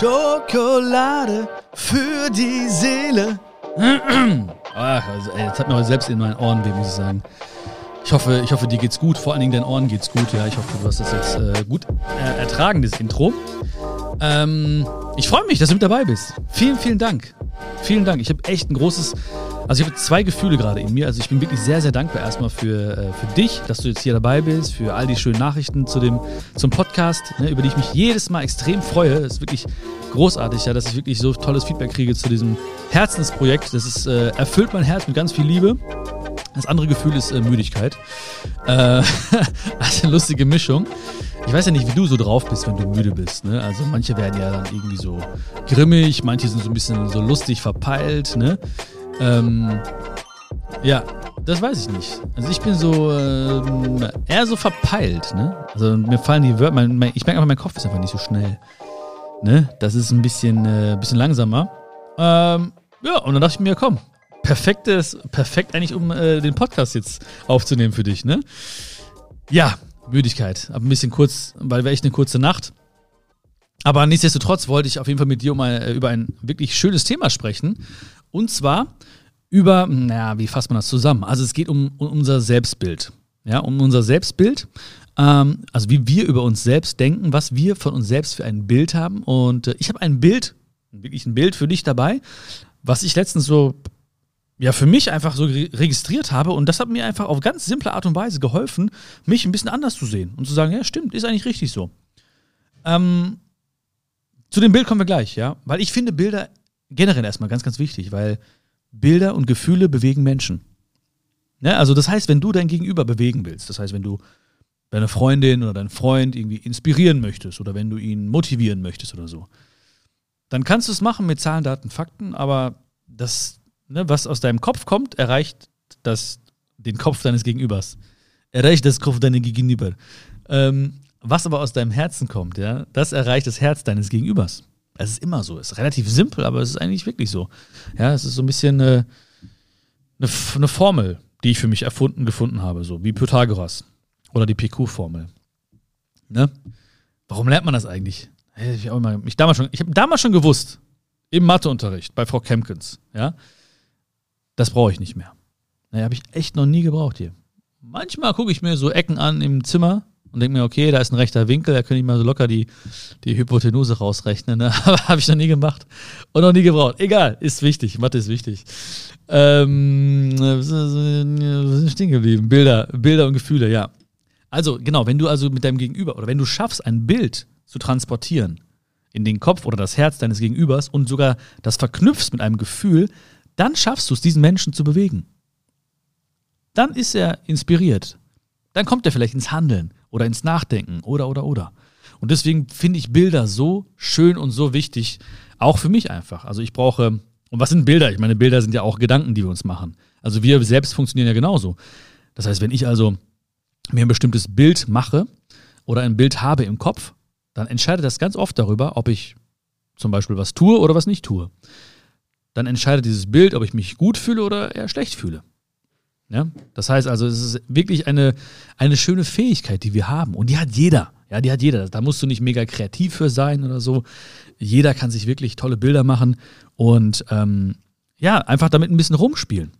Schokolade für die Seele. Ach, also, ey, jetzt hat mir selbst in meinen Ohren weh, muss ich sagen. Ich hoffe, ich hoffe, dir geht's gut. Vor allen Dingen deinen Ohren geht's gut. Ja, ich hoffe, du hast das jetzt äh, gut äh, ertragen, das Intro. Ähm, ich freue mich, dass du mit dabei bist. Vielen, vielen Dank. Vielen Dank. Ich habe echt ein großes, also ich habe zwei Gefühle gerade in mir. Also ich bin wirklich sehr, sehr dankbar erstmal für, äh, für dich, dass du jetzt hier dabei bist, für all die schönen Nachrichten zu dem, zum Podcast, ne, über die ich mich jedes Mal extrem freue. Das ist wirklich großartig, ja, dass ich wirklich so tolles Feedback kriege zu diesem Herzensprojekt. Das ist, äh, erfüllt mein Herz mit ganz viel Liebe. Das andere Gefühl ist äh, Müdigkeit. Äh, also eine lustige Mischung. Ich weiß ja nicht, wie du so drauf bist, wenn du müde bist. Ne? Also manche werden ja dann irgendwie so grimmig, manche sind so ein bisschen so lustig verpeilt. Ne? Ähm, ja, das weiß ich nicht. Also ich bin so ähm, eher so verpeilt. Ne? Also mir fallen die Wörter, mein, mein, ich merke einfach, mein Kopf ist einfach nicht so schnell. Ne? Das ist ein bisschen, äh, bisschen langsamer. Ähm, ja, und dann dachte ich mir, komm, perfektes, perfekt eigentlich, um äh, den Podcast jetzt aufzunehmen für dich, ne? Ja, Müdigkeit. Aber ein bisschen kurz, weil wir echt eine kurze Nacht. Aber nichtsdestotrotz wollte ich auf jeden Fall mit dir ein, äh, über ein wirklich schönes Thema sprechen. Und zwar über, naja, wie fasst man das zusammen? Also es geht um, um unser Selbstbild. Ja, um unser Selbstbild. Ähm, also wie wir über uns selbst denken, was wir von uns selbst für ein Bild haben. Und äh, ich habe ein Bild, wirklich ein Bild für dich dabei, was ich letztens so ja, für mich einfach so registriert habe und das hat mir einfach auf ganz simple Art und Weise geholfen, mich ein bisschen anders zu sehen und zu sagen, ja, stimmt, ist eigentlich richtig so. Ähm, zu dem Bild kommen wir gleich, ja, weil ich finde Bilder generell erstmal ganz, ganz wichtig, weil Bilder und Gefühle bewegen Menschen. Ja, also das heißt, wenn du dein Gegenüber bewegen willst, das heißt, wenn du deine Freundin oder deinen Freund irgendwie inspirieren möchtest oder wenn du ihn motivieren möchtest oder so, dann kannst du es machen mit Zahlen, Daten, Fakten, aber das ne, was aus deinem Kopf kommt, erreicht das, den Kopf deines Gegenübers. Erreicht das Kopf deines Gegenüber. Ähm, was aber aus deinem Herzen kommt, ja, das erreicht das Herz deines Gegenübers. Es ist immer so. Es ist relativ simpel, aber es ist eigentlich wirklich so. Ja, es ist so ein bisschen eine, eine, eine Formel, die ich für mich erfunden, gefunden habe, so wie Pythagoras oder die PQ-Formel. Ne? Warum lernt man das eigentlich? Ich, ich, damals schon, ich habe damals schon gewusst, im Matheunterricht bei Frau Kempkens, ja, das brauche ich nicht mehr. Naja, habe ich echt noch nie gebraucht hier. Manchmal gucke ich mir so Ecken an im Zimmer und denke mir, okay, da ist ein rechter Winkel, da könnte ich mal so locker die, die Hypotenuse rausrechnen. Ne? Aber habe ich noch nie gemacht und noch nie gebraucht. Egal, ist wichtig. Mathe ist wichtig. Ähm, ist stehen geblieben? Bilder, Bilder und Gefühle, ja. Also, genau, wenn du also mit deinem Gegenüber oder wenn du schaffst, ein Bild zu transportieren in den Kopf oder das Herz deines Gegenübers und sogar das verknüpfst mit einem Gefühl, dann schaffst du es, diesen Menschen zu bewegen. Dann ist er inspiriert. Dann kommt er vielleicht ins Handeln oder ins Nachdenken oder, oder, oder. Und deswegen finde ich Bilder so schön und so wichtig, auch für mich einfach. Also ich brauche, und was sind Bilder? Ich meine, Bilder sind ja auch Gedanken, die wir uns machen. Also wir selbst funktionieren ja genauso. Das heißt, wenn ich also mir ein bestimmtes Bild mache oder ein Bild habe im Kopf, dann entscheidet das ganz oft darüber, ob ich zum Beispiel was tue oder was nicht tue dann entscheidet dieses Bild, ob ich mich gut fühle oder eher schlecht fühle. Ja? Das heißt also, es ist wirklich eine, eine schöne Fähigkeit, die wir haben. Und die hat jeder. Ja, die hat jeder. Da musst du nicht mega kreativ für sein oder so. Jeder kann sich wirklich tolle Bilder machen und ähm, ja, einfach damit ein bisschen rumspielen.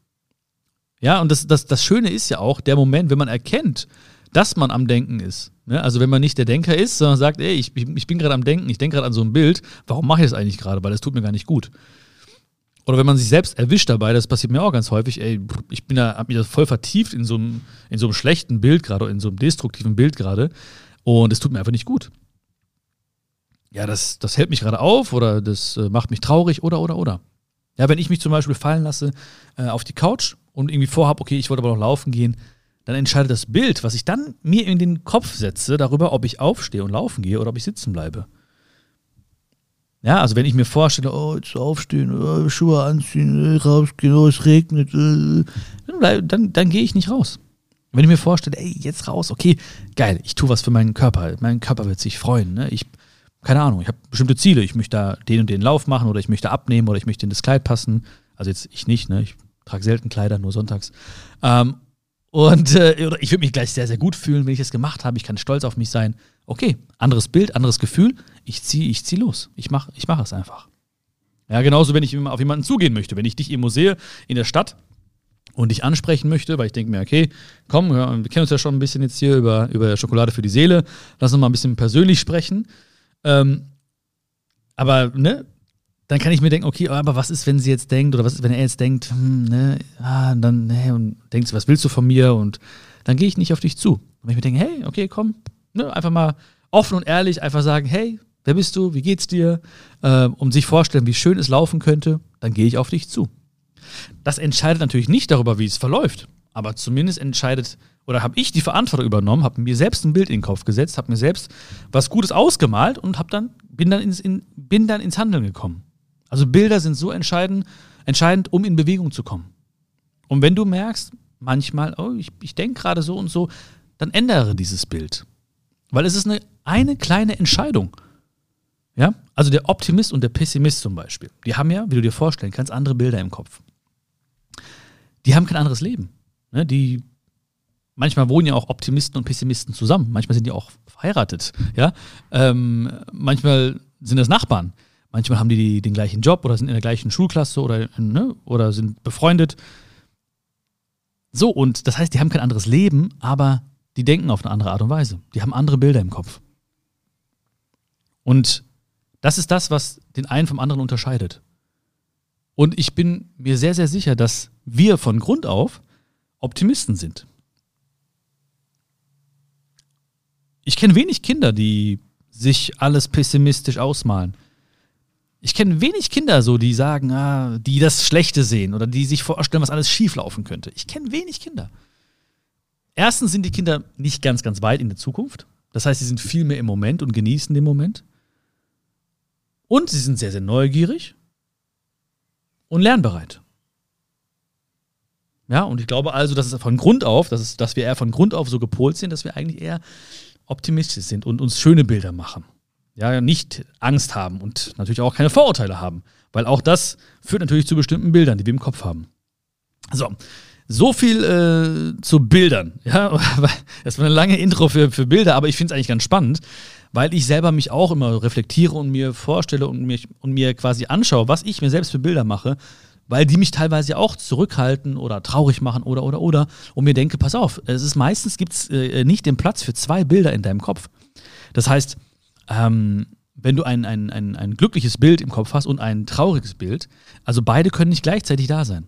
Ja, und das, das, das Schöne ist ja auch der Moment, wenn man erkennt, dass man am Denken ist. Ne? Also wenn man nicht der Denker ist, sondern sagt, ey, ich, ich bin gerade am Denken, ich denke gerade an so ein Bild, warum mache ich das eigentlich gerade? Weil das tut mir gar nicht gut. Oder wenn man sich selbst erwischt dabei, das passiert mir auch ganz häufig, ey, ich bin da, hab mich da voll vertieft in so einem, in so einem schlechten Bild gerade, in so einem destruktiven Bild gerade. Und es tut mir einfach nicht gut. Ja, das, das hält mich gerade auf oder das äh, macht mich traurig oder, oder, oder. Ja, wenn ich mich zum Beispiel fallen lasse äh, auf die Couch und irgendwie vorhabe, okay, ich wollte aber noch laufen gehen, dann entscheidet das Bild, was ich dann mir in den Kopf setze, darüber, ob ich aufstehe und laufen gehe oder ob ich sitzen bleibe. Ja, also wenn ich mir vorstelle, oh, jetzt aufstehen, oh, Schuhe anziehen, äh, rausgehen, oh, es regnet, äh, dann, dann, dann gehe ich nicht raus. Wenn ich mir vorstelle, ey, jetzt raus, okay, geil, ich tue was für meinen Körper, mein Körper wird sich freuen, ne? Ich, keine Ahnung, ich habe bestimmte Ziele, ich möchte da den und den Lauf machen oder ich möchte abnehmen oder ich möchte in das Kleid passen. Also jetzt ich nicht, ne? Ich trage selten Kleider, nur sonntags. Ähm, Und äh, ich würde mich gleich sehr, sehr gut fühlen, wenn ich das gemacht habe. Ich kann stolz auf mich sein. Okay, anderes Bild, anderes Gefühl. Ich ziehe ich zieh los. Ich mache ich mach es einfach. Ja, genauso, wenn ich auf jemanden zugehen möchte. Wenn ich dich irgendwo sehe in der Stadt und dich ansprechen möchte, weil ich denke mir, okay, komm, wir kennen uns ja schon ein bisschen jetzt hier über, über Schokolade für die Seele. Lass uns mal ein bisschen persönlich sprechen. Ähm, aber, ne, dann kann ich mir denken, okay, aber was ist, wenn sie jetzt denkt, oder was ist, wenn er jetzt denkt, hm, ne, ah, dann, ne, und denkst, was willst du von mir? Und dann gehe ich nicht auf dich zu. Und wenn ich mir denke, hey, okay, komm, ne, einfach mal offen und ehrlich, einfach sagen, hey, wer bist du, wie geht's dir? Äh, um sich vorstellen, wie schön es laufen könnte, dann gehe ich auf dich zu. Das entscheidet natürlich nicht darüber, wie es verläuft, aber zumindest entscheidet oder habe ich die Verantwortung übernommen, habe mir selbst ein Bild in den Kopf gesetzt, habe mir selbst was Gutes ausgemalt und hab dann, bin, dann ins, in, bin dann ins Handeln gekommen. Also Bilder sind so entscheidend, entscheidend, um in Bewegung zu kommen. Und wenn du merkst, manchmal, oh, ich, ich denke gerade so und so, dann ändere dieses Bild. Weil es ist eine, eine kleine Entscheidung. Ja? Also der Optimist und der Pessimist zum Beispiel, die haben ja, wie du dir vorstellen kannst, andere Bilder im Kopf. Die haben kein anderes Leben. Ne? Die, manchmal wohnen ja auch Optimisten und Pessimisten zusammen. Manchmal sind die auch verheiratet. Ja? Ähm, manchmal sind das Nachbarn. Manchmal haben die den gleichen Job oder sind in der gleichen Schulklasse oder, ne, oder sind befreundet. So, und das heißt, die haben kein anderes Leben, aber die denken auf eine andere Art und Weise. Die haben andere Bilder im Kopf. Und das ist das, was den einen vom anderen unterscheidet. Und ich bin mir sehr, sehr sicher, dass wir von Grund auf Optimisten sind. Ich kenne wenig Kinder, die sich alles pessimistisch ausmalen. Ich kenne wenig Kinder so, die sagen, ah, die das Schlechte sehen oder die sich vorstellen, was alles schieflaufen könnte. Ich kenne wenig Kinder. Erstens sind die Kinder nicht ganz, ganz weit in der Zukunft. Das heißt, sie sind viel mehr im Moment und genießen den Moment. Und sie sind sehr, sehr neugierig und lernbereit. Ja, und ich glaube also, dass es von Grund auf, dass, es, dass wir eher von Grund auf so gepolt sind, dass wir eigentlich eher optimistisch sind und uns schöne Bilder machen ja, nicht Angst haben und natürlich auch keine Vorurteile haben. Weil auch das führt natürlich zu bestimmten Bildern, die wir im Kopf haben. So, so viel äh, zu Bildern. Ja, das war eine lange Intro für, für Bilder, aber ich finde es eigentlich ganz spannend, weil ich selber mich auch immer reflektiere und mir vorstelle und, mich, und mir quasi anschaue, was ich mir selbst für Bilder mache, weil die mich teilweise auch zurückhalten oder traurig machen oder oder oder und mir denke, pass auf, es ist meistens gibt es äh, nicht den Platz für zwei Bilder in deinem Kopf. Das heißt, ähm, wenn du ein, ein, ein, ein glückliches Bild im Kopf hast und ein trauriges Bild, also beide können nicht gleichzeitig da sein.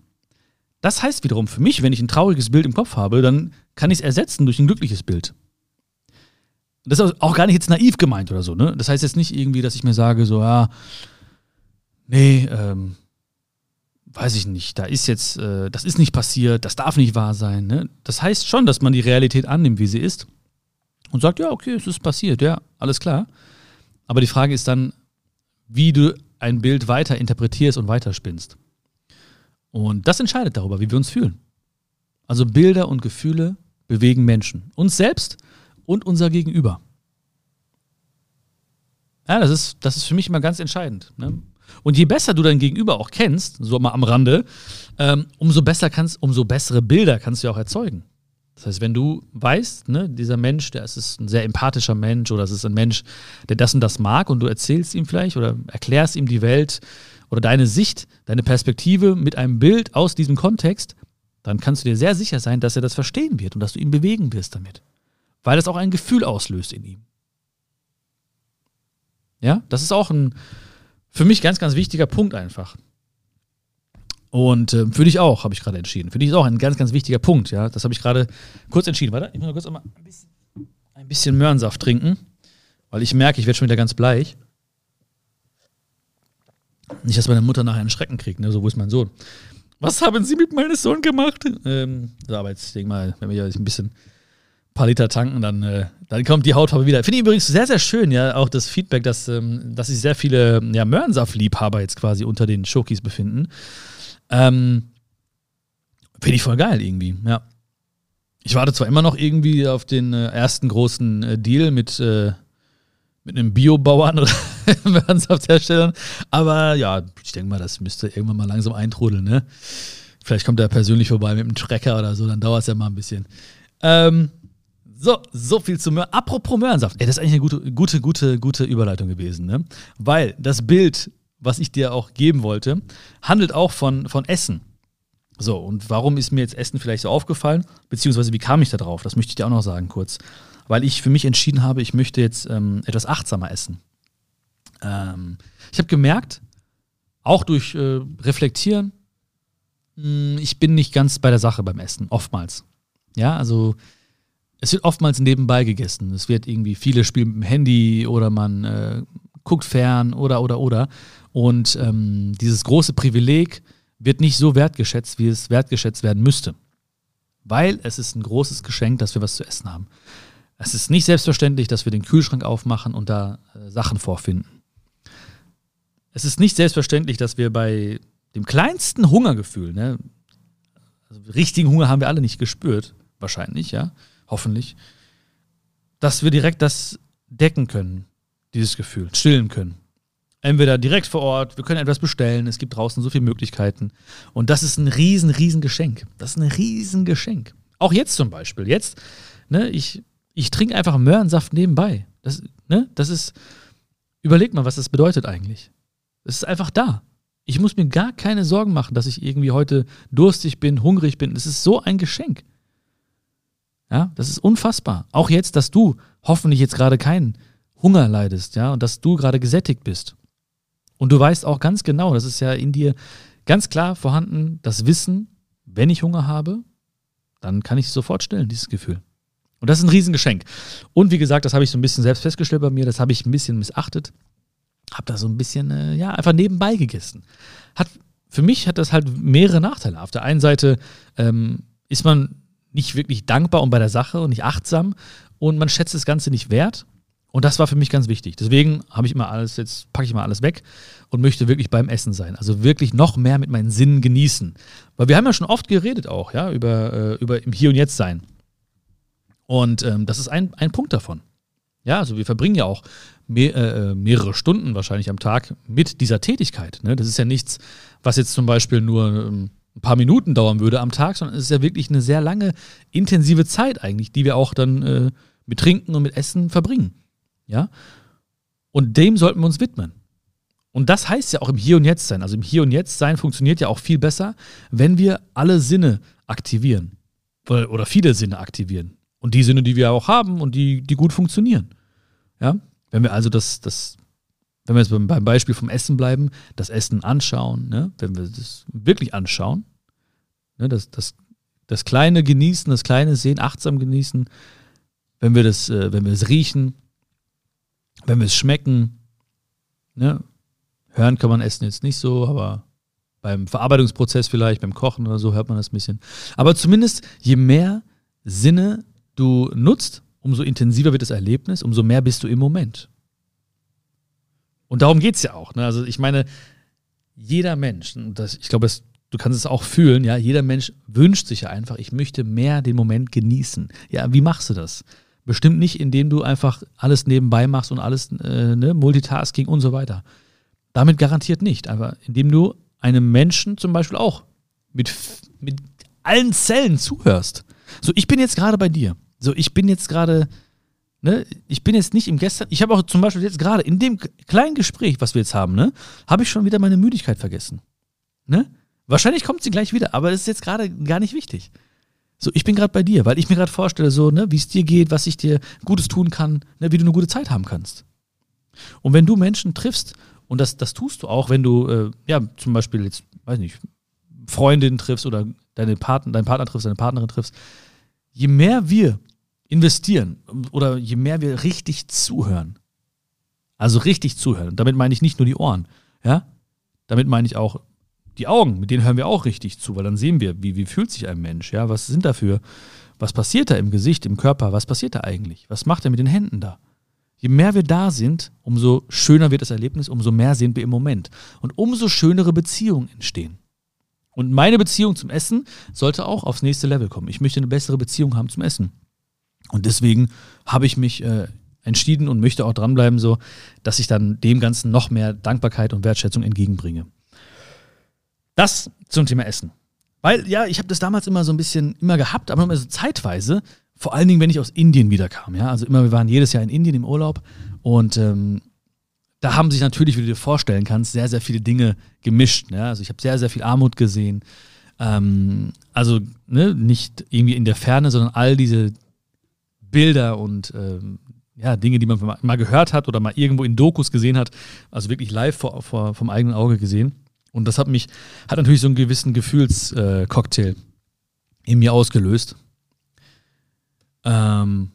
Das heißt wiederum für mich, wenn ich ein trauriges Bild im Kopf habe, dann kann ich es ersetzen durch ein glückliches Bild. Das ist auch gar nicht jetzt naiv gemeint oder so, ne? Das heißt jetzt nicht irgendwie, dass ich mir sage, so, ja, nee, ähm, weiß ich nicht, da ist jetzt, äh, das ist nicht passiert, das darf nicht wahr sein, ne? Das heißt schon, dass man die Realität annimmt, wie sie ist und sagt, ja, okay, es ist passiert, ja, alles klar. Aber die Frage ist dann, wie du ein Bild weiter interpretierst und weiterspinnst. Und das entscheidet darüber, wie wir uns fühlen. Also Bilder und Gefühle bewegen Menschen. Uns selbst und unser Gegenüber. Ja, das ist, das ist für mich immer ganz entscheidend. Ne? Und je besser du dein Gegenüber auch kennst, so mal am Rande, ähm, umso besser kannst, umso bessere Bilder kannst du auch erzeugen. Das heißt, wenn du weißt, ne, dieser Mensch, der ist ein sehr empathischer Mensch oder es ist ein Mensch, der das und das mag und du erzählst ihm vielleicht oder erklärst ihm die Welt oder deine Sicht, deine Perspektive mit einem Bild aus diesem Kontext, dann kannst du dir sehr sicher sein, dass er das verstehen wird und dass du ihn bewegen wirst damit. Weil das auch ein Gefühl auslöst in ihm. Ja, das ist auch ein für mich ganz, ganz wichtiger Punkt einfach. Und äh, für dich auch, habe ich gerade entschieden. Für dich ist auch ein ganz, ganz wichtiger Punkt, ja. Das habe ich gerade kurz entschieden. Warte, ich muss mal kurz mal ein bisschen, ein bisschen Möhrensaft trinken, weil ich merke, ich werde schon wieder ganz bleich. Nicht, dass meine Mutter nachher einen Schrecken kriegt, ne? So, wo ist mein Sohn? Was haben Sie mit meinem Sohn gemacht? Ähm, so, aber jetzt, ich denke mal, wenn wir hier ein bisschen ein paar Liter tanken, dann, äh, dann kommt die Hautfarbe wieder. Finde ich übrigens sehr, sehr schön, ja, auch das Feedback, dass, ähm, dass sich sehr viele ja, Möhrensaft-Liebhaber jetzt quasi unter den Schokis befinden. Ähm, Finde ich voll geil irgendwie, ja. Ich warte zwar immer noch irgendwie auf den äh, ersten großen äh, Deal mit, äh, mit einem Biobauern oder Ernsthaftherstellern, aber ja, ich denke mal, das müsste irgendwann mal langsam eintrudeln, ne? Vielleicht kommt er persönlich vorbei mit einem Trecker oder so, dann dauert es ja mal ein bisschen. Ähm, so, so viel zu Möhren. Apropos Möhrensaft. Ey, das ist eigentlich eine gute, gute, gute, gute Überleitung gewesen, ne? Weil das Bild, was ich dir auch geben wollte, handelt auch von, von Essen. So, und warum ist mir jetzt Essen vielleicht so aufgefallen? Beziehungsweise, wie kam ich da drauf? Das möchte ich dir auch noch sagen kurz. Weil ich für mich entschieden habe, ich möchte jetzt ähm, etwas achtsamer essen. Ähm, ich habe gemerkt, auch durch äh, Reflektieren, mh, hm, ich bin nicht ganz bei der Sache beim Essen, oftmals. Ja, also es wird oftmals nebenbei gegessen. Es wird irgendwie, viele spielen mit dem Handy oder man äh, guckt fern oder, oder, oder. Und ähm, dieses große Privileg wird nicht so wertgeschätzt, wie es wertgeschätzt werden müsste. Weil es ist ein großes Geschenk, dass wir was zu essen haben. Es ist nicht selbstverständlich, dass wir den Kühlschrank aufmachen und da äh, Sachen vorfinden. Es ist nicht selbstverständlich, dass wir bei dem kleinsten Hungergefühl, ne, also richtigen Hunger haben wir alle nicht gespürt, wahrscheinlich, ja, hoffentlich, dass wir direkt das decken können, dieses Gefühl, stillen können. Entweder direkt vor Ort, wir können etwas bestellen, es gibt draußen so viele Möglichkeiten. Und das ist ein riesen, riesen Geschenk. Das ist ein riesen Geschenk. Auch jetzt zum Beispiel. Jetzt, ne, ich, ich trinke einfach Möhrensaft nebenbei. Das, ne, das ist, überleg mal, was das bedeutet eigentlich. Es ist einfach da. Ich muss mir gar keine Sorgen machen, dass ich irgendwie heute durstig bin, hungrig bin. Es ist so ein Geschenk. Ja, das ist unfassbar. Auch jetzt, dass du hoffentlich jetzt gerade keinen Hunger leidest, ja, und dass du gerade gesättigt bist. Und du weißt auch ganz genau, das ist ja in dir ganz klar vorhanden, das Wissen, wenn ich Hunger habe, dann kann ich es sofort stillen, dieses Gefühl. Und das ist ein Riesengeschenk. Und wie gesagt, das habe ich so ein bisschen selbst festgestellt bei mir, das habe ich ein bisschen missachtet. Habe da so ein bisschen, äh, ja, einfach nebenbei gegessen. Hat, für mich hat das halt mehrere Nachteile. Auf der einen Seite ähm, ist man nicht wirklich dankbar und bei der Sache und nicht achtsam und man schätzt das Ganze nicht wert. Und das war für mich ganz wichtig. Deswegen habe ich immer alles, jetzt packe ich mal alles weg und möchte wirklich beim Essen sein. Also wirklich noch mehr mit meinen Sinnen genießen. Weil wir haben ja schon oft geredet auch, ja, über, äh, über im Hier und Jetzt sein. Und ähm, das ist ein, ein Punkt davon. Ja, also wir verbringen ja auch mehr, äh, äh, mehrere Stunden wahrscheinlich am Tag mit dieser Tätigkeit. Ne? Das ist ja nichts, was jetzt zum Beispiel nur ähm, ein paar Minuten dauern würde am Tag, sondern es ist ja wirklich eine sehr lange, intensive Zeit eigentlich, die wir auch dann äh, mit Trinken und mit Essen verbringen. Ja? Und dem sollten wir uns widmen. Und das heißt ja auch im Hier und Jetzt sein. Also im Hier und Jetzt sein funktioniert ja auch viel besser, wenn wir alle Sinne aktivieren. Oder, viele Sinne aktivieren. Und die Sinne, die wir auch haben und die, die gut funktionieren. Ja? Wenn wir also das, das wenn wir jetzt beim Beispiel vom Essen bleiben, das Essen anschauen, ne? wenn wir das wirklich anschauen, ne? das, das, das Kleine genießen, das Kleine sehen, achtsam genießen, wenn wir das, äh, wenn wir es riechen, wenn wir es schmecken, ne? hören kann man Essen jetzt nicht so, aber beim Verarbeitungsprozess vielleicht, beim Kochen oder so hört man das ein bisschen. Aber zumindest, je mehr Sinne du nutzt, umso intensiver wird das Erlebnis, umso mehr bist du im Moment. Und darum geht es ja auch. Ne? Also ich meine, jeder Mensch, das, ich glaube, du kannst es auch fühlen, ja, jeder Mensch wünscht sich ja einfach, ich möchte mehr den Moment genießen. Ja, wie machst du das? Bestimmt nicht, indem du einfach alles nebenbei machst und alles, äh, ne, Multitasking und so weiter. Damit garantiert nicht. Aber indem du einem Menschen zum Beispiel auch mit, mit allen Zellen zuhörst. So, ich bin jetzt gerade bei dir. So, ich bin jetzt gerade Ne, ich bin jetzt nicht im Gestern, ich habe auch zum Beispiel jetzt gerade in dem kleinen Gespräch, was wir jetzt haben, ne, habe ich schon wieder meine Müdigkeit vergessen. Ne? Wahrscheinlich kommt sie gleich wieder, aber das ist jetzt gerade gar nicht wichtig. So, ich bin gerade bei dir, weil ich mir gerade vorstelle, so, ne, wie es dir geht, was ich dir Gutes tun kann, ne, wie du eine gute Zeit haben kannst. Und wenn du Menschen triffst, und das, das tust du auch, wenn du, äh, ja, zum Beispiel jetzt, weiß nicht, Freundin triffst oder deine Partner, deinen Partner triffst, deine Partnerin triffst, je mehr wir investieren oder je mehr wir richtig zuhören, also richtig zuhören, damit meine ich nicht nur die Ohren, ja, damit meine ich auch die Augen, mit denen hören wir auch richtig zu, weil dann sehen wir, wie, wie fühlt sich ein Mensch, ja, was sind dafür, was passiert da im Gesicht, im Körper, was passiert da eigentlich, was macht er mit den Händen da? Je mehr wir da sind, umso schöner wird das Erlebnis, umso mehr sind wir im Moment und umso schönere Beziehungen entstehen. Und meine Beziehung zum Essen sollte auch aufs nächste Level kommen. Ich möchte eine bessere Beziehung haben zum Essen. Und deswegen habe ich mich äh, entschieden und möchte auch dranbleiben, so, dass ich dann dem Ganzen noch mehr Dankbarkeit und Wertschätzung entgegenbringe. Das zum Thema Essen. Weil, ja, ich habe das damals immer so ein bisschen immer gehabt, aber immer so zeitweise, vor allen Dingen, wenn ich aus Indien wiederkam, ja. Also immer, wir waren jedes Jahr in Indien im Urlaub und ähm, da haben sich natürlich, wie du dir vorstellen kannst, sehr, sehr viele Dinge gemischt. Ja? Also ich habe sehr, sehr viel Armut gesehen. Ähm, also ne, nicht irgendwie in der Ferne, sondern all diese Bilder und ähm, ja, Dinge, die man mal gehört hat oder mal irgendwo in Dokus gesehen hat, also wirklich live vor, vor, vom eigenen Auge gesehen. Und das hat mich, hat natürlich so einen gewissen Gefühlscocktail äh, in mir ausgelöst. Ähm,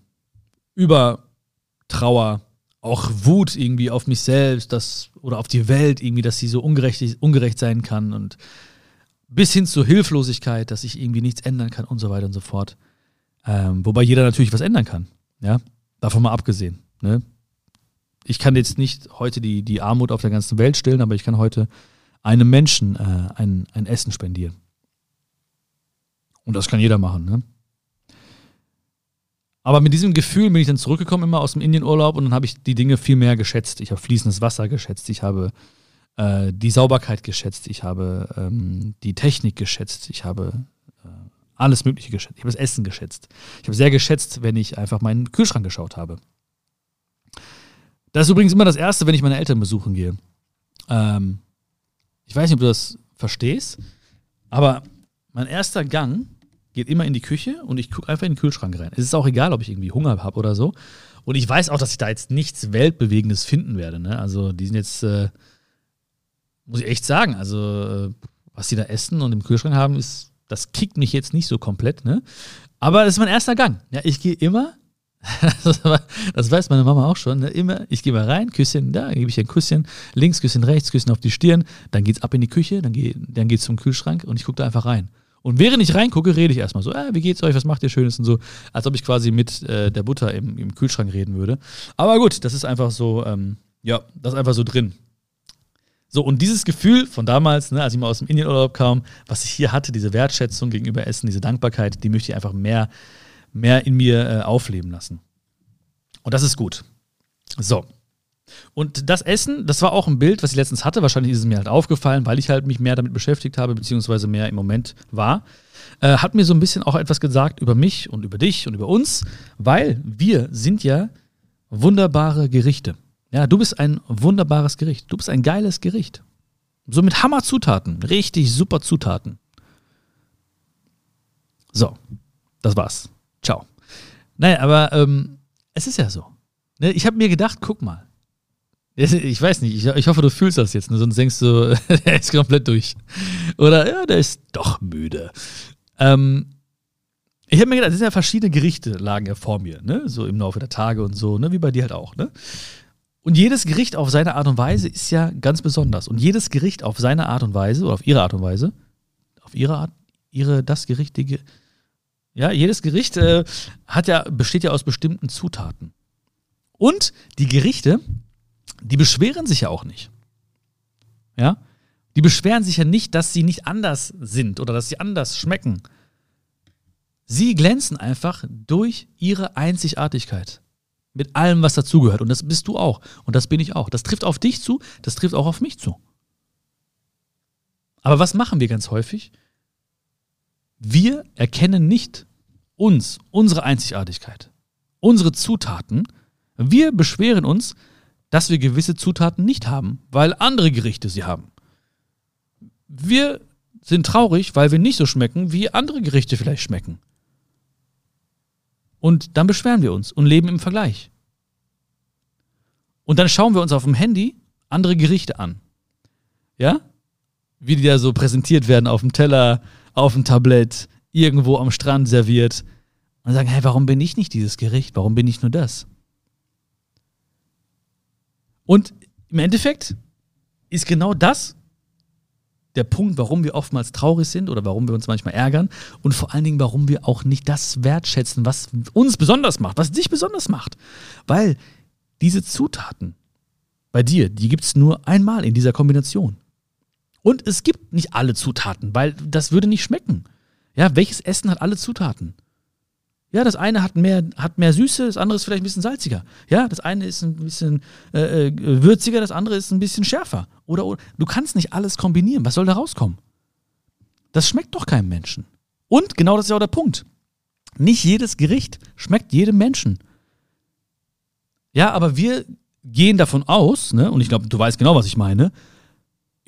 über Trauer, auch Wut irgendwie auf mich selbst, das, oder auf die Welt irgendwie, dass sie so ungerecht, ungerecht sein kann und bis hin zur Hilflosigkeit, dass ich irgendwie nichts ändern kann und so weiter und so fort. Ähm, wobei jeder natürlich was ändern kann. Ja, davon mal abgesehen. Ne? Ich kann jetzt nicht heute die, die Armut auf der ganzen Welt stillen, aber ich kann heute einem Menschen äh, ein, ein Essen spendieren. Und das kann jeder machen. Ne? Aber mit diesem Gefühl bin ich dann zurückgekommen immer aus dem Indienurlaub und dann habe ich die Dinge viel mehr geschätzt. Ich habe fließendes Wasser geschätzt, ich habe äh, die Sauberkeit geschätzt, ich habe ähm, die Technik geschätzt, ich habe äh, alles Mögliche geschätzt, ich habe das Essen geschätzt. Ich habe sehr geschätzt, wenn ich einfach meinen Kühlschrank geschaut habe. Das ist übrigens immer das Erste, wenn ich meine Eltern besuchen gehe. Ähm, ich weiß nicht, ob du das verstehst, aber mein erster Gang geht immer in die Küche und ich gucke einfach in den Kühlschrank rein. Es ist auch egal, ob ich irgendwie Hunger habe oder so. Und ich weiß auch, dass ich da jetzt nichts Weltbewegendes finden werde. Ne? Also die sind jetzt, äh, muss ich echt sagen, also äh, was die da essen und im Kühlschrank haben, ist, das kickt mich jetzt nicht so komplett. Ne? Aber das ist mein erster Gang. Ja, ich gehe immer das weiß meine Mama auch schon. Ne? Immer, ich gehe mal rein, Küsschen da, gebe ich ein Küsschen, links, Küsschen rechts, Küsschen auf die Stirn, dann geht's ab in die Küche, dann, geh, dann geht's zum Kühlschrank und ich gucke da einfach rein. Und während ich reingucke, rede ich erstmal so, äh, wie geht's euch, was macht ihr Schönes und so, als ob ich quasi mit äh, der Butter im, im, Kühlschrank reden würde. Aber gut, das ist einfach so, ähm, ja, das ist einfach so drin. So, und dieses Gefühl von damals, ne, als ich mal aus dem Indienurlaub kam, was ich hier hatte, diese Wertschätzung gegenüber Essen, diese Dankbarkeit, die möchte ich einfach mehr mehr in mir äh, aufleben lassen. Und das ist gut. So. Und das Essen, das war auch ein Bild, was ich letztens hatte. Wahrscheinlich ist es mir halt aufgefallen, weil ich halt mich mehr damit beschäftigt habe, beziehungsweise mehr im Moment war. Äh, hat mir so ein bisschen auch etwas gesagt über mich und über dich und über uns, weil wir sind ja wunderbare Gerichte. Ja, du bist ein wunderbares Gericht. Du bist ein geiles Gericht. So mit Hammer-Zutaten. Richtig super Zutaten. So, das war's. Ciao. Nein, aber ähm, es ist ja so. Ne? Ich habe mir gedacht, guck mal. Ich weiß nicht, ich, ich, hoffe, du fühlst das jetzt, ne? sonst denkst du, der ist komplett durch. Oder ja, der ist doch müde. Ähm, ich habe mir gedacht, es sind ja verschiedene Gerichte, lagen ja vor mir, ne? so im Laufe der Tage und so, ne? wie bei dir halt auch. Ne? Und jedes Gericht auf seine Art und Weise ist ja ganz besonders. Und jedes Gericht auf seine Art und Weise, oder auf ihre Art und Weise, auf ihre Art, ihre, das Gericht, die, ja, jedes Gericht äh, hat ja, besteht ja aus bestimmten Zutaten. Und die Gerichte, die beschweren sich ja auch nicht. Ja? Die beschweren sich ja nicht, dass sie nicht anders sind oder dass sie anders schmecken. Sie glänzen einfach durch ihre Einzigartigkeit. Mit allem, was dazugehört. Und das bist du auch. Und das bin ich auch. Das trifft auf dich zu, das trifft auch auf mich zu. Aber was machen wir ganz häufig? Wir erkennen nicht uns, unsere Einzigartigkeit, unsere Zutaten. Wir beschweren uns, dass wir gewisse Zutaten nicht haben, weil andere Gerichte sie haben. Wir sind traurig, weil wir nicht so schmecken, wie andere Gerichte vielleicht schmecken. Und dann beschweren wir uns und leben im Vergleich. Und dann schauen wir uns auf dem Handy andere Gerichte an. Ja? Wie die da so präsentiert werden auf dem Teller, auf dem Tablett, irgendwo am Strand serviert und sagen, hey, warum bin ich nicht dieses Gericht? Warum bin ich nur das? Und im Endeffekt ist genau das der Punkt, warum wir oftmals traurig sind oder warum wir uns manchmal ärgern und vor allen Dingen, warum wir auch nicht das wertschätzen, was uns besonders macht, was dich besonders macht. Weil diese Zutaten bei dir, die gibt es nur einmal in dieser Kombination. Und es gibt nicht alle Zutaten, weil das würde nicht schmecken. Ja, welches Essen hat alle Zutaten? Ja, das eine hat mehr, hat mehr Süße, das andere ist vielleicht ein bisschen salziger. Ja, das eine ist ein bisschen äh, äh, würziger, das andere ist ein bisschen schärfer. Oder, oder du kannst nicht alles kombinieren. Was soll da rauskommen? Das schmeckt doch keinem Menschen. Und genau das ist ja auch der Punkt. Nicht jedes Gericht schmeckt jedem Menschen. Ja, aber wir gehen davon aus, ne, und ich glaube, du weißt genau, was ich meine.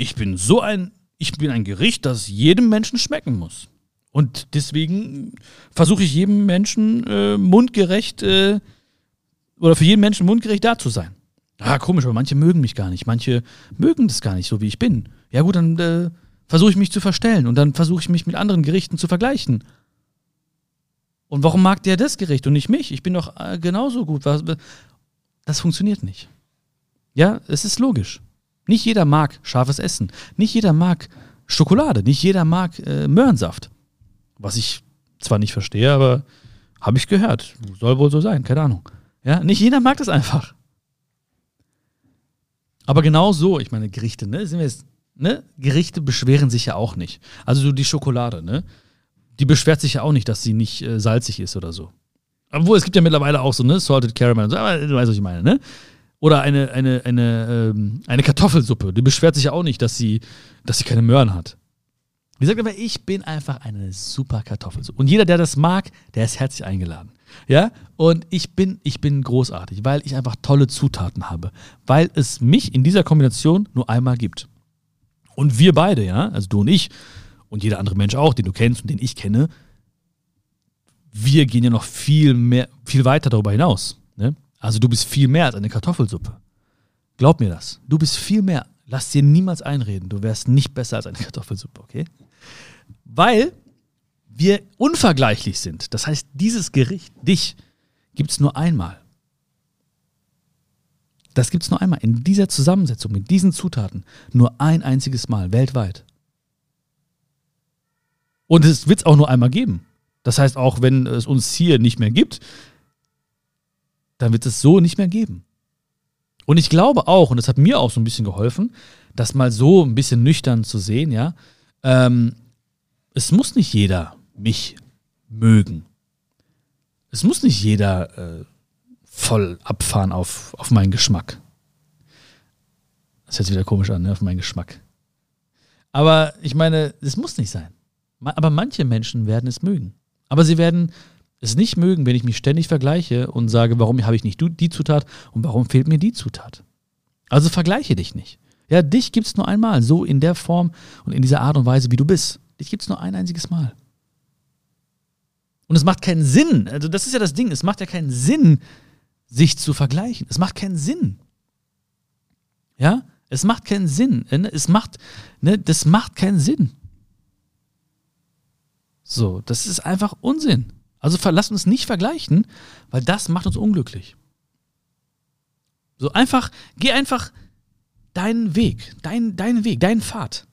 Ich bin so ein, ich bin ein Gericht, das jedem Menschen schmecken muss. Und deswegen versuche ich jedem Menschen äh, mundgerecht äh, oder für jeden Menschen mundgerecht da zu sein. Ah, komisch, aber manche mögen mich gar nicht. Manche mögen das gar nicht, so wie ich bin. Ja, gut, dann äh, versuche ich mich zu verstellen und dann versuche ich mich mit anderen Gerichten zu vergleichen. Und warum mag der das Gericht und nicht mich? Ich bin doch äh, genauso gut. Das funktioniert nicht. Ja, es ist logisch. Nicht jeder mag scharfes Essen. Nicht jeder mag Schokolade. Nicht jeder mag äh, Möhrensaft. Was ich zwar nicht verstehe, aber habe ich gehört. Soll wohl so sein, keine Ahnung. Ja, nicht jeder mag das einfach. Aber genau so, ich meine, Gerichte, ne? Sind wir jetzt, ne? Gerichte beschweren sich ja auch nicht. Also so die Schokolade, ne? Die beschwert sich ja auch nicht, dass sie nicht äh, salzig ist oder so. Obwohl, es gibt ja mittlerweile auch so, ne? Salted Caramel und so, aber du weißt, was ich meine, ne? Oder eine, eine, eine, ähm, eine Kartoffelsuppe, die beschwert sich ja auch nicht, dass sie, dass sie keine Möhren hat. Die sagt aber, ich bin einfach eine super Kartoffelsuppe. Und jeder, der das mag, der ist herzlich eingeladen. Ja, und ich bin, ich bin großartig, weil ich einfach tolle Zutaten habe, weil es mich in dieser Kombination nur einmal gibt. Und wir beide, ja, also du und ich und jeder andere Mensch auch, den du kennst und den ich kenne, wir gehen ja noch viel mehr, viel weiter darüber hinaus. Ne? Also du bist viel mehr als eine Kartoffelsuppe. Glaub mir das. Du bist viel mehr. Lass dir niemals einreden. Du wärst nicht besser als eine Kartoffelsuppe, okay? Weil wir unvergleichlich sind. Das heißt, dieses Gericht, dich, gibt es nur einmal. Das gibt es nur einmal. In dieser Zusammensetzung, mit diesen Zutaten, nur ein einziges Mal weltweit. Und es wird es auch nur einmal geben. Das heißt, auch wenn es uns hier nicht mehr gibt, dann wird es so nicht mehr geben. Und ich glaube auch, und das hat mir auch so ein bisschen geholfen, das mal so ein bisschen nüchtern zu sehen, ja, ähm, es muss nicht jeder mich mögen. Es muss nicht jeder äh, voll abfahren auf, auf meinen Geschmack. Das hört sich wieder komisch an, ne? auf meinen Geschmack. Aber ich meine, es muss nicht sein. Aber manche Menschen werden es mögen. Aber sie werden es nicht mögen, wenn ich mich ständig vergleiche und sage, warum habe ich nicht die Zutat und warum fehlt mir die Zutat. Also vergleiche dich nicht. Ja, dich gibt es nur einmal, so in der Form und in dieser Art und Weise, wie du bist. Dich gibt es nur ein einziges Mal. Und es macht keinen Sinn. Also, das ist ja das Ding. Es macht ja keinen Sinn, sich zu vergleichen. Es macht keinen Sinn. Ja? Es macht keinen Sinn. Es macht, ne, das macht keinen Sinn. So, das ist einfach Unsinn. Also lass uns nicht vergleichen, weil das macht uns unglücklich. So einfach, geh einfach deinen Weg, dein, deinen Weg, deinen Pfad.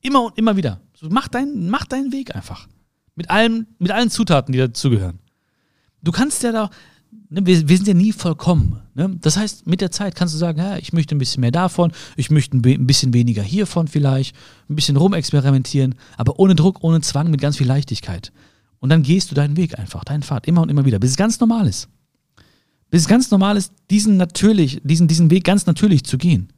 Immer und immer wieder. So, mach, dein, mach deinen Weg einfach. Mit, allem, mit allen Zutaten, die dazugehören. Du kannst ja da, ne, wir, wir, sind ja nie vollkommen. Ne? Das heißt, mit der Zeit kannst du sagen, ja, ich möchte ein bisschen mehr davon, ich möchte ein, ein bisschen weniger hiervon vielleicht, ein bisschen rumexperimentieren, aber ohne Druck, ohne Zwang, mit ganz viel Leichtigkeit. Und dann gehst du deinen Weg einfach, deinen Pfad, immer und immer wieder, bis es ganz normal ist. Bis es ganz normal ist, diesen natürlich, diesen, diesen Weg ganz natürlich zu gehen.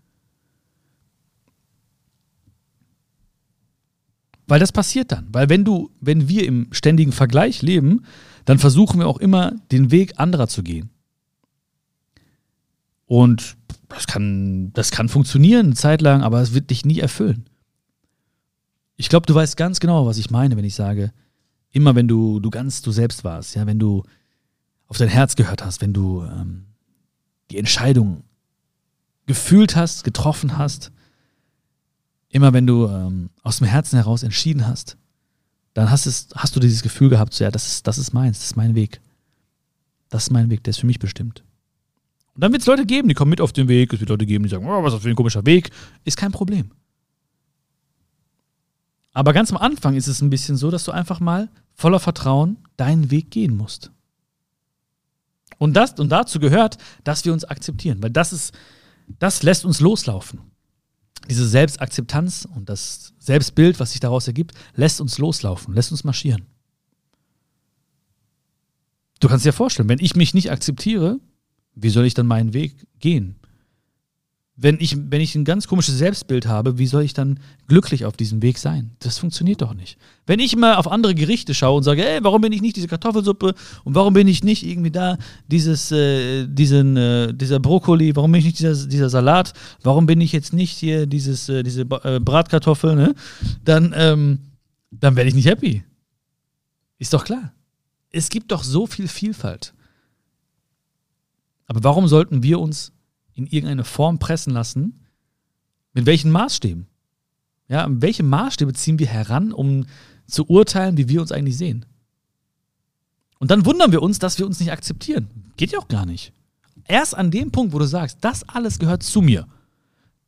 Weil das passiert dann. Weil wenn du, wenn wir im ständigen Vergleich leben, dann versuchen wir auch immer, den Weg anderer zu gehen. Und das kann, das kann funktionieren eine Zeit lang, aber es wird dich nie erfüllen. Ich glaube, du weißt ganz genau, was ich meine, wenn ich sage, immer wenn du, du ganz du selbst warst, ja, wenn du auf dein Herz gehört hast, wenn du ähm, die Entscheidung gefühlt hast, getroffen hast, immer wenn du ähm, aus dem Herzen heraus entschieden hast, dann hast, es, hast du dieses Gefühl gehabt, so, ja, das ist, das ist meins, das ist mein Weg. Das ist mein Weg, der ist für mich bestimmt. Und dann wird es Leute geben, die kommen mit auf den Weg, es wird Leute geben, die sagen, oh, was ist das für ein komischer Weg, ist kein Problem. Aber ganz am Anfang ist es ein bisschen so, dass du einfach mal voller Vertrauen deinen Weg gehen musst. Und, das, und dazu gehört, dass wir uns akzeptieren, weil das ist, das lässt uns loslaufen diese Selbstakzeptanz und das Selbstbild, was sich daraus ergibt, lässt uns loslaufen, lässt uns marschieren. Du kannst dir vorstellen, wenn ich mich nicht akzeptiere, wie soll ich dann meinen Weg gehen? Wenn ich, wenn ich ein ganz komisches Selbstbild habe, wie soll ich dann glücklich auf diesem Weg sein? Das funktioniert doch nicht. Wenn ich immer auf andere Gerichte schaue und sage, ey, warum bin ich nicht diese Kartoffelsuppe und warum bin ich nicht irgendwie da dieses, äh, diesen, äh, dieser Brokkoli, warum bin ich nicht dieser, dieser Salat, warum bin ich jetzt nicht hier dieses, äh, diese äh, Bratkartoffel, ne? Dann, ähm, dann werde ich nicht happy. Ist doch klar. Es gibt doch so viel Vielfalt. Aber warum sollten wir uns in irgendeine Form pressen lassen? Mit welchen Maßstäben? Ja, welche Maßstäbe ziehen wir heran, um zu urteilen, wie wir uns eigentlich sehen? Und dann wundern wir uns, dass wir uns nicht akzeptieren. Geht ja auch gar nicht. Erst an dem Punkt, wo du sagst, das alles gehört zu mir.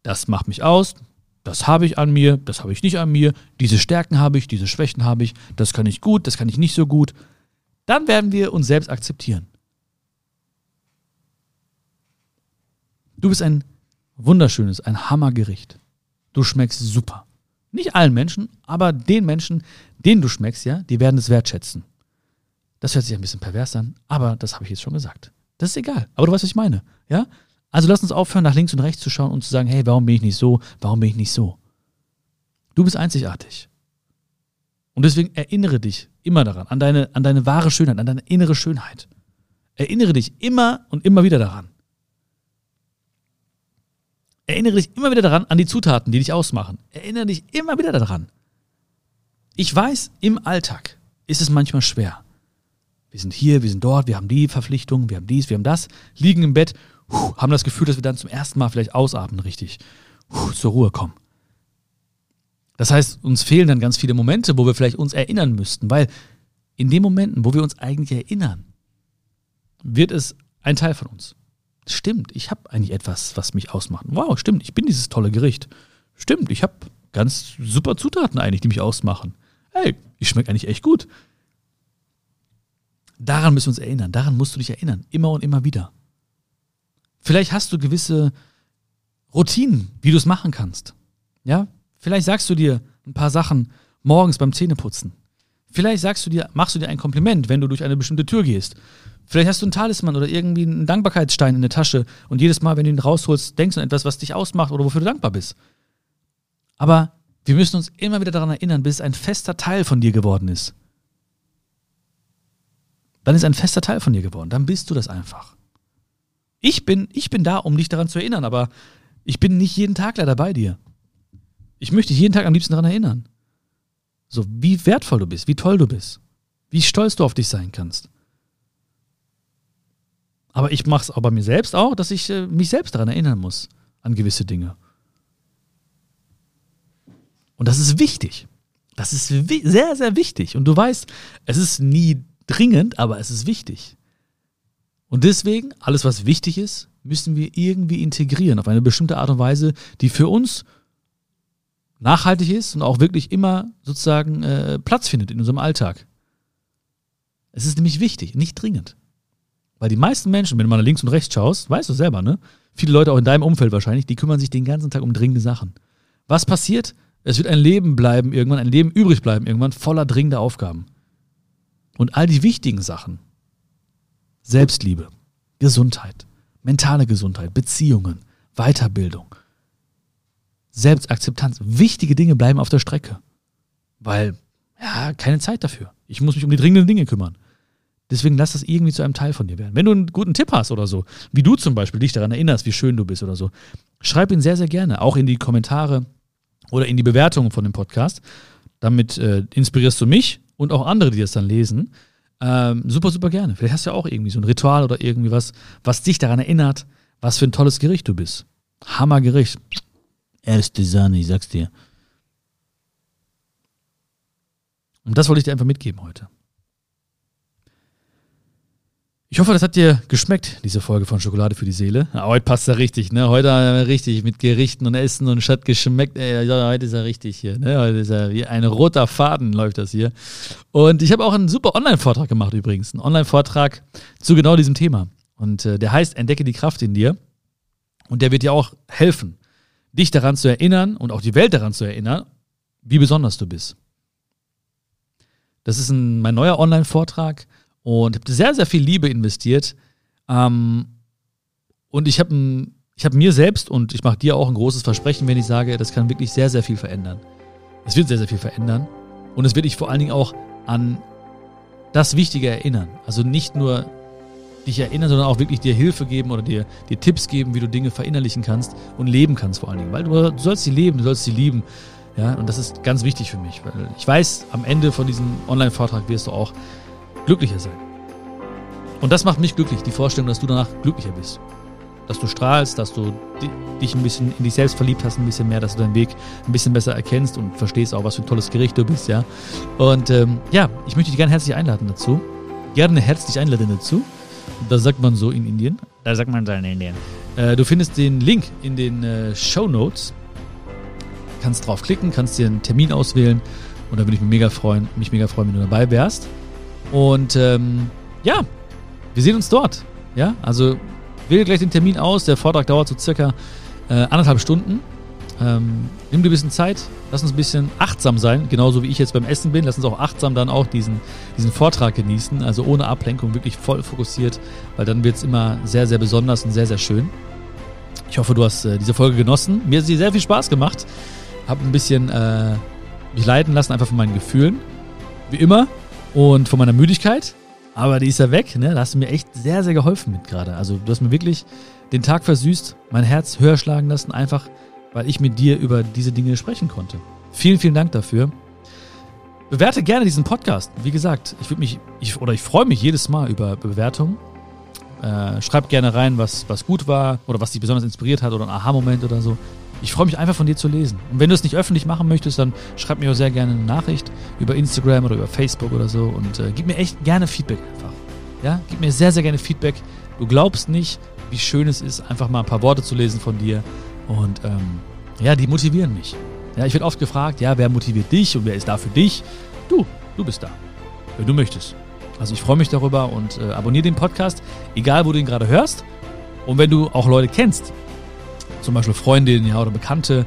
Das macht mich aus, das habe ich an mir, das habe ich nicht an mir, diese Stärken habe ich, diese Schwächen habe ich, das kann ich gut, das kann ich nicht so gut. Dann werden wir uns selbst akzeptieren. Du bist ein wunderschönes, ein Hammergericht. Du schmeckst super. Nicht allen Menschen, aber den Menschen, denen du schmeckst, ja, die werden es wertschätzen. Das hört sich ein bisschen pervers an, aber das habe ich jetzt schon gesagt. Das ist egal. Aber du weißt, was ich meine, ja? Also lass uns aufhören, nach links und rechts zu schauen und zu sagen, hey, warum bin ich nicht so? Warum bin ich nicht so? Du bist einzigartig. Und deswegen erinnere dich immer daran, an deine, an deine wahre Schönheit, an deine innere Schönheit. Erinnere dich immer und immer wieder daran. Erinnere dich immer wieder daran, an die Zutaten, die dich ausmachen. Erinnere dich immer wieder daran. Ich weiß, im Alltag ist es manchmal schwer. Wir sind hier, wir sind dort, wir haben die Verpflichtungen, wir haben dies, wir haben das, liegen im Bett, haben das Gefühl, dass wir dann zum ersten Mal vielleicht ausatmen, richtig, zur Ruhe kommen. Das heißt, uns fehlen dann ganz viele Momente, wo wir vielleicht uns erinnern müssten, weil in den Momenten, wo wir uns eigentlich erinnern, wird es ein Teil von uns. Stimmt, ich habe eigentlich etwas, was mich ausmacht. Wow, stimmt, ich bin dieses tolle Gericht. Stimmt, ich habe ganz super Zutaten eigentlich, die mich ausmachen. Hey, ich schmecke eigentlich echt gut. Daran müssen wir uns erinnern. Daran musst du dich erinnern. Immer und immer wieder. Vielleicht hast du gewisse Routinen, wie du es machen kannst. Ja? Vielleicht sagst du dir ein paar Sachen morgens beim Zähneputzen. Vielleicht sagst du dir, machst du dir ein Kompliment, wenn du durch eine bestimmte Tür gehst. Vielleicht hast du einen Talisman oder irgendwie einen Dankbarkeitsstein in der Tasche und jedes Mal, wenn du ihn rausholst, denkst du an etwas, was dich ausmacht oder wofür du dankbar bist. Aber wir müssen uns immer wieder daran erinnern, bis es ein fester Teil von dir geworden ist. Dann ist ein fester Teil von dir geworden. Dann bist du das einfach. Ich bin, ich bin da, um dich daran zu erinnern, aber ich bin nicht jeden Tag leider bei dir. Ich möchte dich jeden Tag am liebsten daran erinnern. So, wie wertvoll du bist, wie toll du bist, wie stolz du auf dich sein kannst. Aber ich mache es auch bei mir selbst auch, dass ich äh, mich selbst daran erinnern muss, an gewisse Dinge. Und das ist wichtig. Das ist sehr, sehr wichtig. Und du weißt, es ist nie dringend, aber es ist wichtig. Und deswegen, alles, was wichtig ist, müssen wir irgendwie integrieren auf eine bestimmte Art und Weise, die für uns nachhaltig ist und auch wirklich immer sozusagen äh, Platz findet in unserem Alltag. Es ist nämlich wichtig, nicht dringend. Weil die meisten Menschen, wenn du mal nach links und rechts schaust, weißt du selber, ne? Viele Leute auch in deinem Umfeld wahrscheinlich, die kümmern sich den ganzen Tag um dringende Sachen. Was passiert? Es wird ein Leben bleiben irgendwann, ein Leben übrig bleiben irgendwann, voller dringender Aufgaben. Und all die wichtigen Sachen, Selbstliebe, Gesundheit, mentale Gesundheit, Beziehungen, Weiterbildung, Selbstakzeptanz, wichtige Dinge bleiben auf der Strecke. Weil, ja, keine Zeit dafür. Ich muss mich um die dringenden Dinge kümmern. Deswegen lass das irgendwie zu einem Teil von dir werden. Wenn du einen guten Tipp hast oder so, wie du zum Beispiel dich daran erinnerst, wie schön du bist oder so, schreib ihn sehr, sehr gerne, auch in die Kommentare oder in die Bewertungen von dem Podcast. Damit äh, inspirierst du mich und auch andere, die das dann lesen. Ähm, super, super gerne. Vielleicht hast du ja auch irgendwie so ein Ritual oder irgendwie was, was dich daran erinnert, was für ein tolles Gericht du bist. Hammergericht. Erste Sahne, ich sag's dir. Und das wollte ich dir einfach mitgeben heute. Ich hoffe, das hat dir geschmeckt, diese Folge von Schokolade für die Seele. Ja, heute passt er richtig, ne? Heute richtig mit Gerichten und Essen und Stadt geschmeckt. Ey, heute ist er richtig hier, ne? Heute ist er wie ein roter Faden läuft das hier. Und ich habe auch einen super Online-Vortrag gemacht übrigens. Einen Online-Vortrag zu genau diesem Thema. Und äh, der heißt Entdecke die Kraft in dir. Und der wird dir auch helfen, dich daran zu erinnern und auch die Welt daran zu erinnern, wie besonders du bist. Das ist ein, mein neuer Online-Vortrag und habe sehr, sehr viel Liebe investiert. Ähm, und ich habe habe mir selbst und ich mache dir auch ein großes Versprechen, wenn ich sage, das kann wirklich sehr, sehr viel verändern. Es wird sehr, sehr viel verändern. Und es wird dich vor allen Dingen auch an das Wichtige erinnern. Also nicht nur dich erinnern, sondern auch wirklich dir Hilfe geben oder dir, dir Tipps geben, wie du Dinge verinnerlichen kannst und leben kannst vor allen Dingen. Weil du, sollst sie leben, du sollst sie lieben. Ja, und das ist ganz wichtig für mich, weil ich weiß, am Ende von diesem Online-Vortrag wirst du auch glücklicher sein. Und das macht mich glücklich, die Vorstellung, dass du danach glücklicher bist. Dass du strahlst, dass du dich ein bisschen in dich selbst verliebt hast, ein bisschen mehr, dass du deinen Weg ein bisschen besser erkennst und verstehst auch, was für ein tolles Gericht du bist, ja. Und ähm, ja, ich möchte dich gerne herzlich einladen dazu. Gerne herzlich einladen dazu. Das sagt man so in Indien. Da sagt man so in Indien. Äh, du findest den Link in den äh, Show Notes. Kannst draufklicken, kannst dir einen Termin auswählen und da würde ich mich mega freuen, mich mega freuen, wenn du dabei wärst. Und ähm, ja, wir sehen uns dort. Ja, also wähle gleich den Termin aus. Der Vortrag dauert so circa äh, anderthalb Stunden. Ähm, nimm dir ein bisschen Zeit, lass uns ein bisschen achtsam sein, genauso wie ich jetzt beim Essen bin. Lass uns auch achtsam dann auch diesen, diesen Vortrag genießen, also ohne Ablenkung, wirklich voll fokussiert, weil dann wird es immer sehr, sehr besonders und sehr, sehr schön. Ich hoffe, du hast äh, diese Folge genossen. Mir hat sie sehr viel Spaß gemacht. Hab ein bisschen äh, mich leiten lassen, einfach von meinen Gefühlen. Wie immer. Und von meiner Müdigkeit. Aber die ist ja weg, ne? Da hast du mir echt sehr, sehr geholfen mit gerade. Also du hast mir wirklich den Tag versüßt, mein Herz höher schlagen lassen, einfach weil ich mit dir über diese Dinge sprechen konnte. Vielen, vielen Dank dafür. Bewerte gerne diesen Podcast. Wie gesagt, ich würde mich, ich, oder ich freue mich jedes Mal über Bewertungen. Äh, schreib gerne rein, was, was gut war oder was dich besonders inspiriert hat oder ein Aha-Moment oder so. Ich freue mich einfach von dir zu lesen. Und wenn du es nicht öffentlich machen möchtest, dann schreib mir auch sehr gerne eine Nachricht über Instagram oder über Facebook oder so und äh, gib mir echt gerne Feedback einfach. Ja, gib mir sehr, sehr gerne Feedback. Du glaubst nicht, wie schön es ist, einfach mal ein paar Worte zu lesen von dir und ähm, ja, die motivieren mich. Ja, ich werde oft gefragt, ja, wer motiviert dich und wer ist da für dich? Du, du bist da, wenn du möchtest. Also ich freue mich darüber und äh, abonniere den Podcast, egal wo du ihn gerade hörst. Und wenn du auch Leute kennst, zum Beispiel Freundinnen ja, oder Bekannte,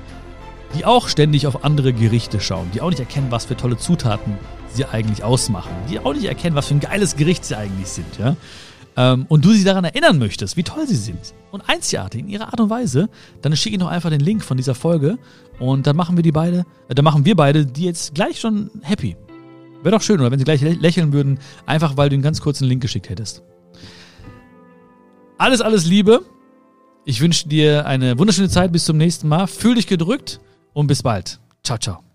die auch ständig auf andere Gerichte schauen, die auch nicht erkennen, was für tolle Zutaten sie eigentlich ausmachen, die auch nicht erkennen, was für ein geiles Gericht sie eigentlich sind, ja, ähm, und du sie daran erinnern möchtest, wie toll sie sind und einzigartig in ihrer Art und Weise, dann schicke ich noch einfach den Link von dieser Folge und dann machen wir die beide, äh, dann machen wir beide die jetzt gleich schon happy. Wäre doch schön, oder wenn sie gleich lächeln würden, einfach weil du einen ganz kurzen Link geschickt hättest. Alles, alles Liebe. Ich wünsche dir eine wunderschöne Zeit. Bis zum nächsten Mal. Fühl dich gedrückt und bis bald. Ciao, ciao.